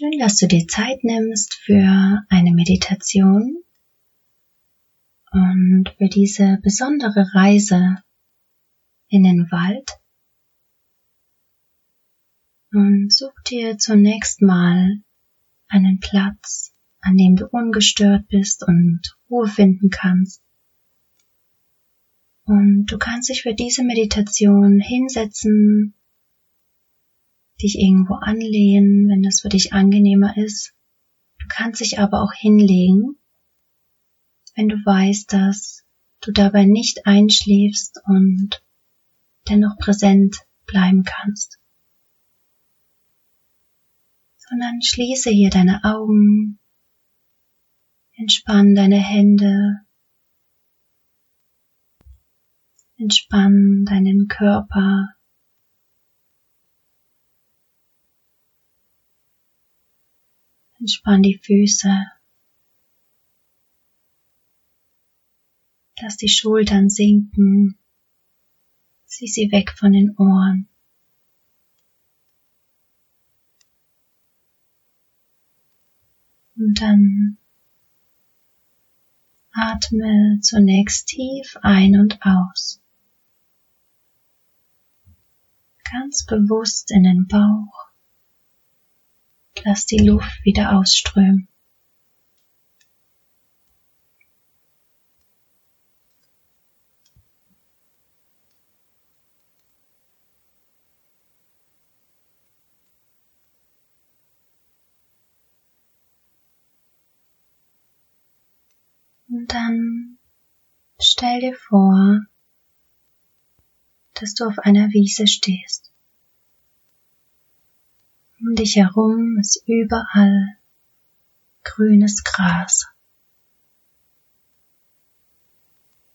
Schön, dass du dir Zeit nimmst für eine Meditation und für diese besondere Reise in den Wald. Und such dir zunächst mal einen Platz, an dem du ungestört bist und Ruhe finden kannst. Und du kannst dich für diese Meditation hinsetzen dich irgendwo anlehnen, wenn das für dich angenehmer ist. Du kannst dich aber auch hinlegen, wenn du weißt, dass du dabei nicht einschläfst und dennoch präsent bleiben kannst. Sondern schließe hier deine Augen, entspann deine Hände, entspann deinen Körper, Entspann die Füße. Lass die Schultern sinken. Zieh sie weg von den Ohren. Und dann atme zunächst tief ein und aus. Ganz bewusst in den Bauch. Lass die Luft wieder ausströmen. Und dann stell dir vor, dass du auf einer Wiese stehst. Um dich herum ist überall grünes Gras.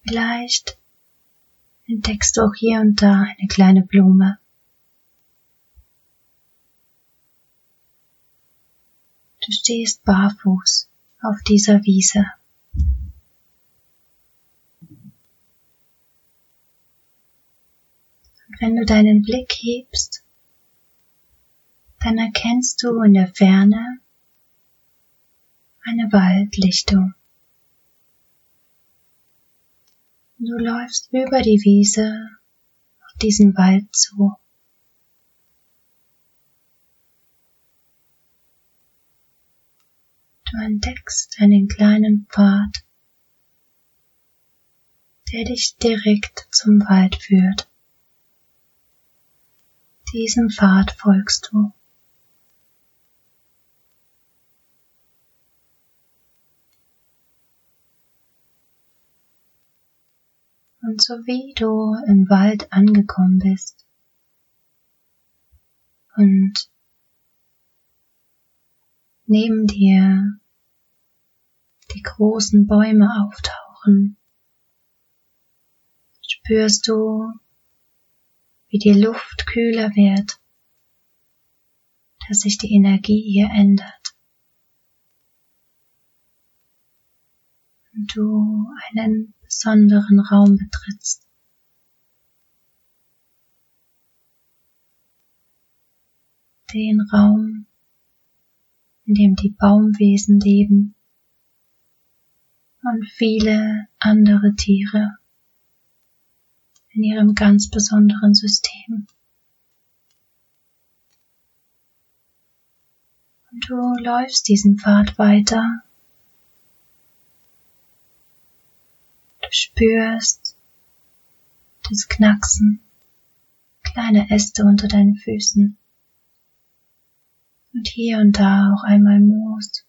Vielleicht entdeckst du auch hier und da eine kleine Blume. Du stehst barfuß auf dieser Wiese. Und wenn du deinen Blick hebst, dann erkennst du in der Ferne eine Waldlichtung. Du läufst über die Wiese auf diesen Wald zu. Du entdeckst einen kleinen Pfad, der dich direkt zum Wald führt. Diesem Pfad folgst du. Und so wie du im Wald angekommen bist und neben dir die großen Bäume auftauchen, spürst du, wie die Luft kühler wird, dass sich die Energie hier ändert. Und du einen besonderen Raum betrittst. Den Raum, in dem die Baumwesen leben und viele andere Tiere in ihrem ganz besonderen System. Und du läufst diesen Pfad weiter spürst das Knacksen kleiner Äste unter deinen Füßen und hier und da auch einmal Moos,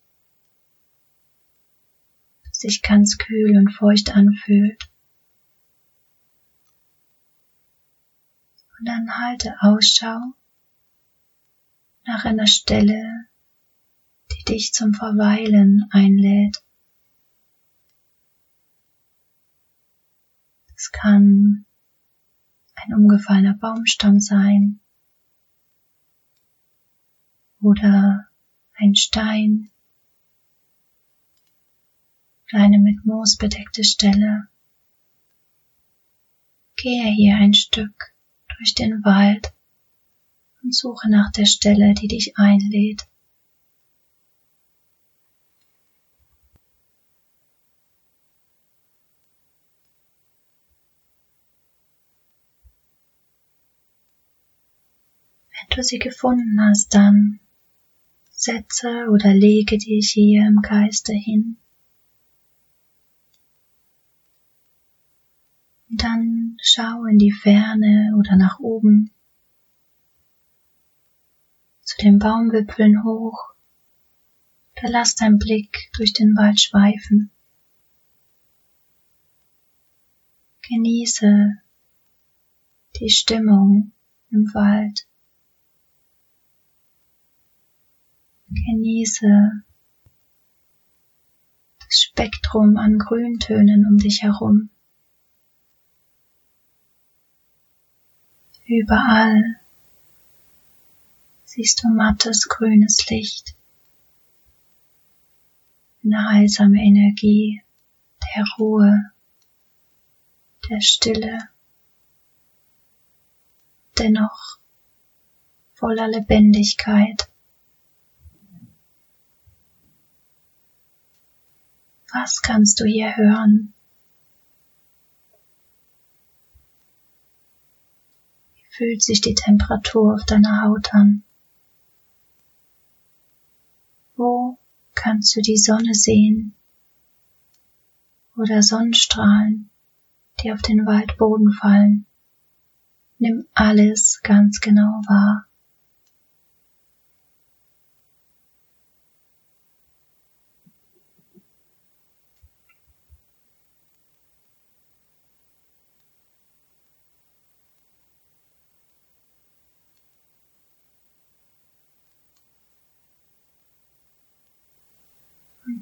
das sich ganz kühl und feucht anfühlt. Und dann halte Ausschau nach einer Stelle, die dich zum Verweilen einlädt. Es kann ein umgefallener Baumstamm sein oder ein Stein oder eine mit Moos bedeckte Stelle. Gehe hier ein Stück durch den Wald und suche nach der Stelle, die dich einlädt. Du sie gefunden hast, dann setze oder lege dich hier im Geiste hin. Dann schau in die Ferne oder nach oben zu den Baumwipfeln hoch. Da lass dein Blick durch den Wald schweifen. Genieße die Stimmung im Wald. Genieße das Spektrum an Grüntönen um dich herum. Überall siehst du mattes grünes Licht, eine heilsame Energie der Ruhe, der Stille, dennoch voller Lebendigkeit. Was kannst du hier hören? Wie fühlt sich die Temperatur auf deiner Haut an? Wo kannst du die Sonne sehen oder Sonnenstrahlen, die auf den Waldboden fallen? Nimm alles ganz genau wahr.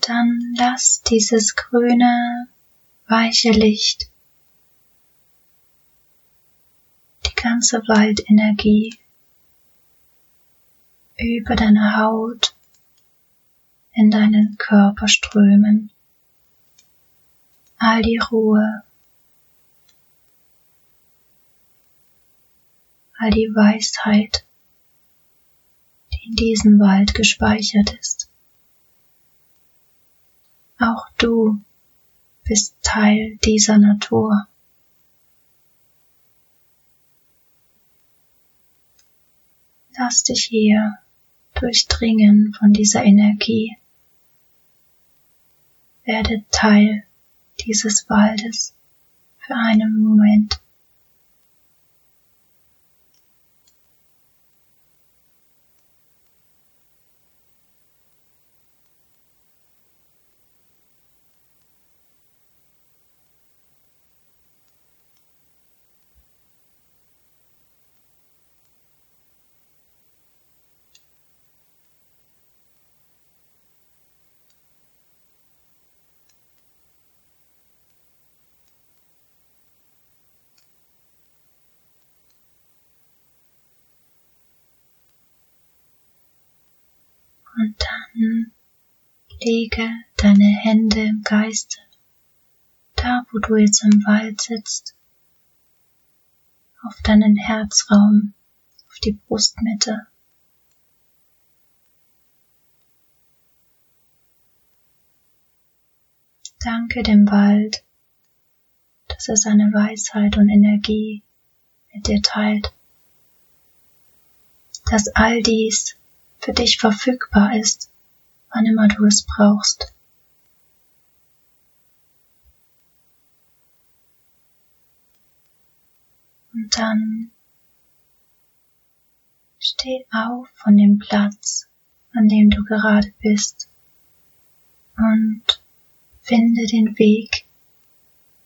Dann lass dieses grüne, weiche Licht die ganze Waldenergie über deine Haut in deinen Körper strömen. All die Ruhe, all die Weisheit, die in diesem Wald gespeichert ist. Auch du bist Teil dieser Natur. Lass dich hier durchdringen von dieser Energie. Werde Teil dieses Waldes für einen Moment. Und dann lege deine Hände im Geiste, da wo du jetzt im Wald sitzt, auf deinen Herzraum, auf die Brustmitte. Danke dem Wald, dass er seine Weisheit und Energie mit dir teilt, dass all dies für dich verfügbar ist, wann immer du es brauchst. Und dann steh auf von dem Platz, an dem du gerade bist und finde den Weg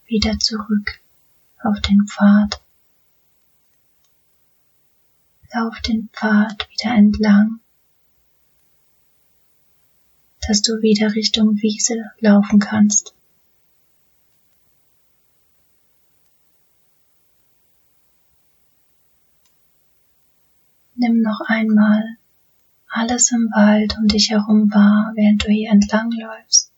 wieder zurück auf den Pfad. Lauf den Pfad wieder entlang dass du wieder Richtung Wiese laufen kannst. Nimm noch einmal alles im Wald um dich herum wahr, während du hier entlang läufst.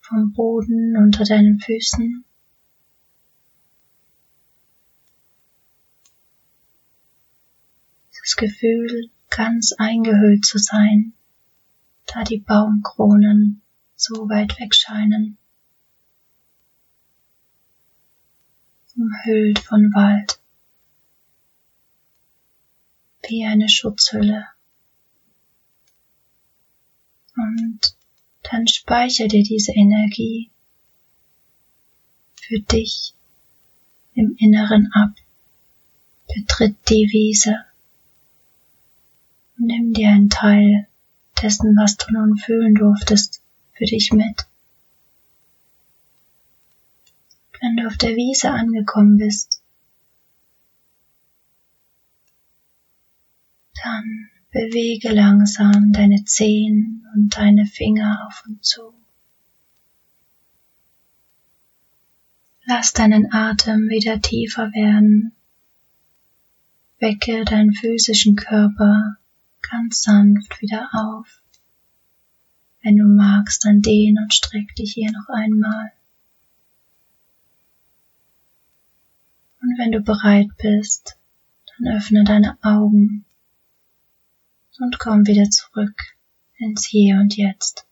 Vom Boden unter deinen Füßen. Das Gefühl, ganz eingehüllt zu sein, da die Baumkronen so weit weg scheinen. Umhüllt von Wald. wie eine Schutzhülle. Und dann speicher dir diese Energie für dich im Inneren ab. Betritt die Wiese nimm dir einen Teil dessen, was du nun fühlen durftest, für dich mit. Wenn du auf der Wiese angekommen bist, dann bewege langsam deine Zehen und deine Finger auf und zu. Lass deinen Atem wieder tiefer werden. Wecke deinen physischen Körper ganz sanft wieder auf. Wenn du magst, dann dehn und streck dich hier noch einmal. Und wenn du bereit bist, dann öffne deine Augen und komm wieder zurück ins Hier und Jetzt.